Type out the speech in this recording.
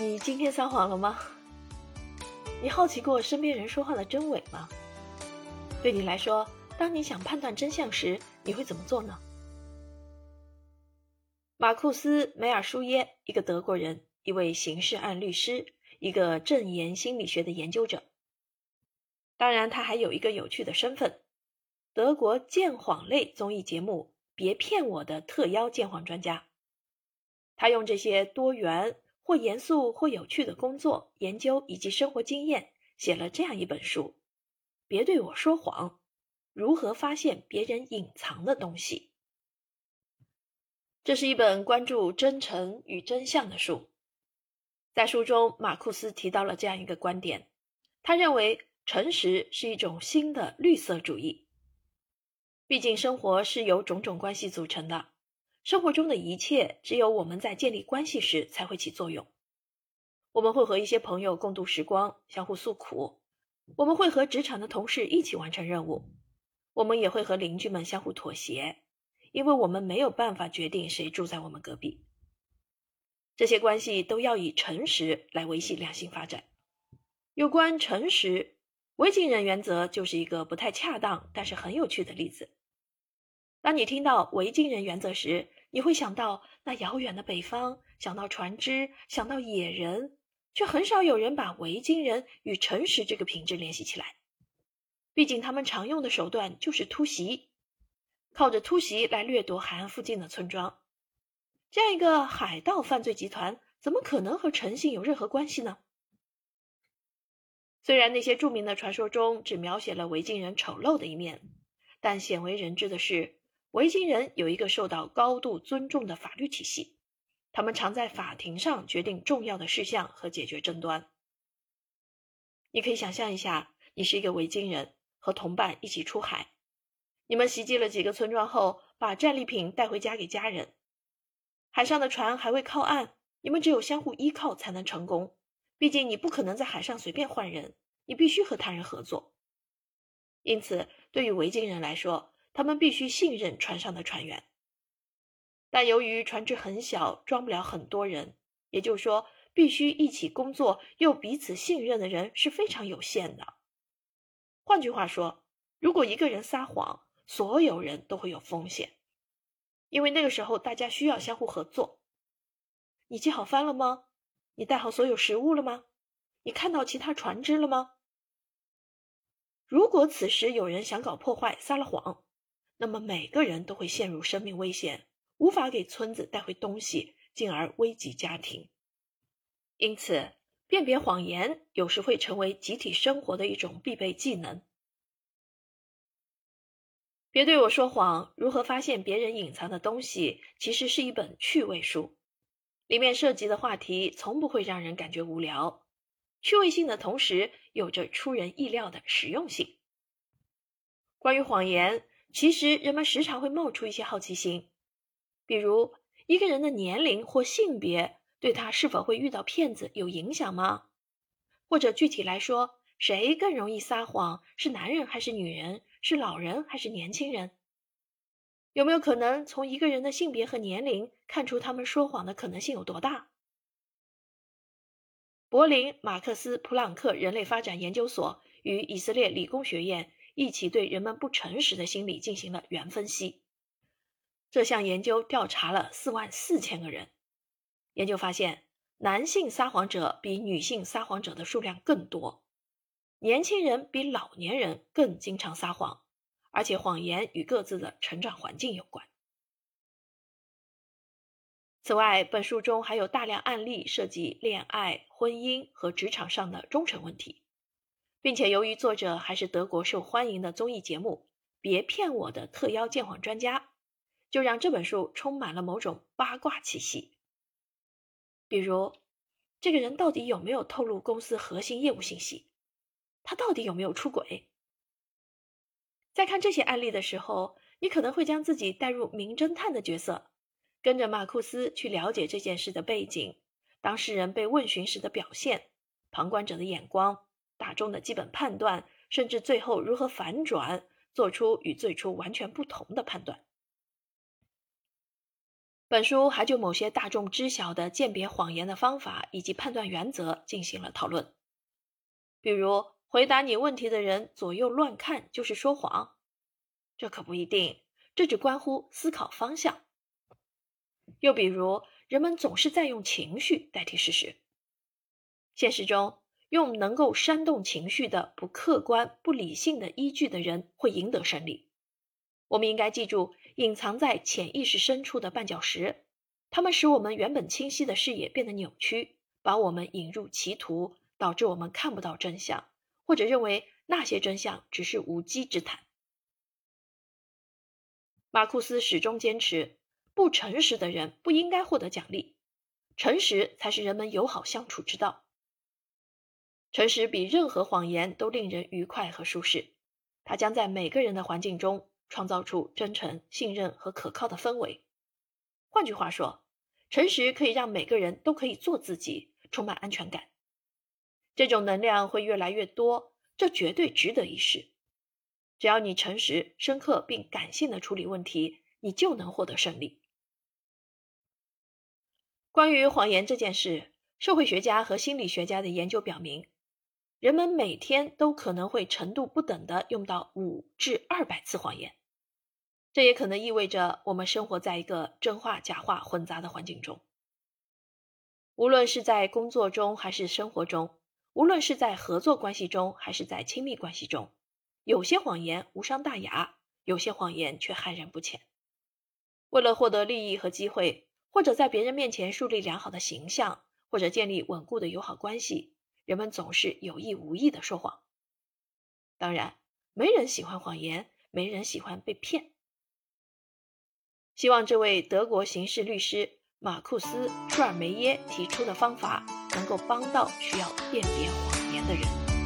你今天撒谎了吗？你好奇过身边人说话的真伪吗？对你来说，当你想判断真相时，你会怎么做呢？马库斯·梅尔舒耶，一个德国人，一位刑事案律师，一个证言心理学的研究者。当然，他还有一个有趣的身份——德国鉴谎类综艺节目《别骗我》的特邀鉴谎专家。他用这些多元。或严肃或有趣的工作研究以及生活经验，写了这样一本书：别对我说谎，如何发现别人隐藏的东西。这是一本关注真诚与真相的书。在书中，马库斯提到了这样一个观点：他认为诚实是一种新的绿色主义。毕竟，生活是由种种关系组成的。生活中的一切，只有我们在建立关系时才会起作用。我们会和一些朋友共度时光，相互诉苦；我们会和职场的同事一起完成任务；我们也会和邻居们相互妥协，因为我们没有办法决定谁住在我们隔壁。这些关系都要以诚实来维系良性发展。有关诚实，维京人原则就是一个不太恰当，但是很有趣的例子。当你听到维京人原则时，你会想到那遥远的北方，想到船只，想到野人，却很少有人把维京人与诚实这个品质联系起来。毕竟他们常用的手段就是突袭，靠着突袭来掠夺海岸附近的村庄。这样一个海盗犯罪集团，怎么可能和诚信有任何关系呢？虽然那些著名的传说中只描写了维京人丑陋的一面，但鲜为人知的是。维京人有一个受到高度尊重的法律体系，他们常在法庭上决定重要的事项和解决争端。你可以想象一下，你是一个维京人，和同伴一起出海，你们袭击了几个村庄后，把战利品带回家给家人。海上的船还未靠岸，你们只有相互依靠才能成功。毕竟你不可能在海上随便换人，你必须和他人合作。因此，对于维京人来说，他们必须信任船上的船员，但由于船只很小，装不了很多人，也就是说，必须一起工作又彼此信任的人是非常有限的。换句话说，如果一个人撒谎，所有人都会有风险，因为那个时候大家需要相互合作。你系好帆了吗？你带好所有食物了吗？你看到其他船只了吗？如果此时有人想搞破坏，撒了谎。那么每个人都会陷入生命危险，无法给村子带回东西，进而危及家庭。因此，辨别谎言有时会成为集体生活的一种必备技能。别对我说谎：如何发现别人隐藏的东西？其实是一本趣味书，里面涉及的话题从不会让人感觉无聊，趣味性的同时有着出人意料的实用性。关于谎言。其实，人们时常会冒出一些好奇心，比如一个人的年龄或性别对他是否会遇到骗子有影响吗？或者具体来说，谁更容易撒谎？是男人还是女人？是老人还是年轻人？有没有可能从一个人的性别和年龄看出他们说谎的可能性有多大？柏林马克思普朗克人类发展研究所与以色列理工学院。一起对人们不诚实的心理进行了原分析。这项研究调查了四万四千个人。研究发现，男性撒谎者比女性撒谎者的数量更多，年轻人比老年人更经常撒谎，而且谎言与各自的成长环境有关。此外，本书中还有大量案例涉及恋爱、婚姻和职场上的忠诚问题。并且由于作者还是德国受欢迎的综艺节目《别骗我》的特邀鉴谎专家，就让这本书充满了某种八卦气息。比如，这个人到底有没有透露公司核心业务信息？他到底有没有出轨？在看这些案例的时候，你可能会将自己带入名侦探的角色，跟着马库斯去了解这件事的背景、当事人被问询时的表现、旁观者的眼光。大众的基本判断，甚至最后如何反转，做出与最初完全不同的判断。本书还就某些大众知晓的鉴别谎言的方法以及判断原则进行了讨论，比如回答你问题的人左右乱看就是说谎，这可不一定，这只关乎思考方向。又比如，人们总是在用情绪代替事实，现实中用能够煽动情绪的不客观、不理性的依据的人会赢得胜利。我们应该记住。隐藏在潜意识深处的绊脚石，它们使我们原本清晰的视野变得扭曲，把我们引入歧途，导致我们看不到真相，或者认为那些真相只是无稽之谈。马库斯始终坚持，不诚实的人不应该获得奖励，诚实才是人们友好相处之道。诚实比任何谎言都令人愉快和舒适，它将在每个人的环境中。创造出真诚、信任和可靠的氛围。换句话说，诚实可以让每个人都可以做自己，充满安全感。这种能量会越来越多，这绝对值得一试。只要你诚实、深刻并感性的处理问题，你就能获得胜利。关于谎言这件事，社会学家和心理学家的研究表明。人们每天都可能会程度不等的用到五至二百次谎言，这也可能意味着我们生活在一个真话假话混杂的环境中。无论是在工作中还是生活中，无论是在合作关系中还是在亲密关系中，有些谎言无伤大雅，有些谎言却害人不浅。为了获得利益和机会，或者在别人面前树立良好的形象，或者建立稳固的友好关系。人们总是有意无意的说谎，当然，没人喜欢谎言，没人喜欢被骗。希望这位德国刑事律师马库斯·舒尔梅耶提出的方法能够帮到需要辨别谎言的人。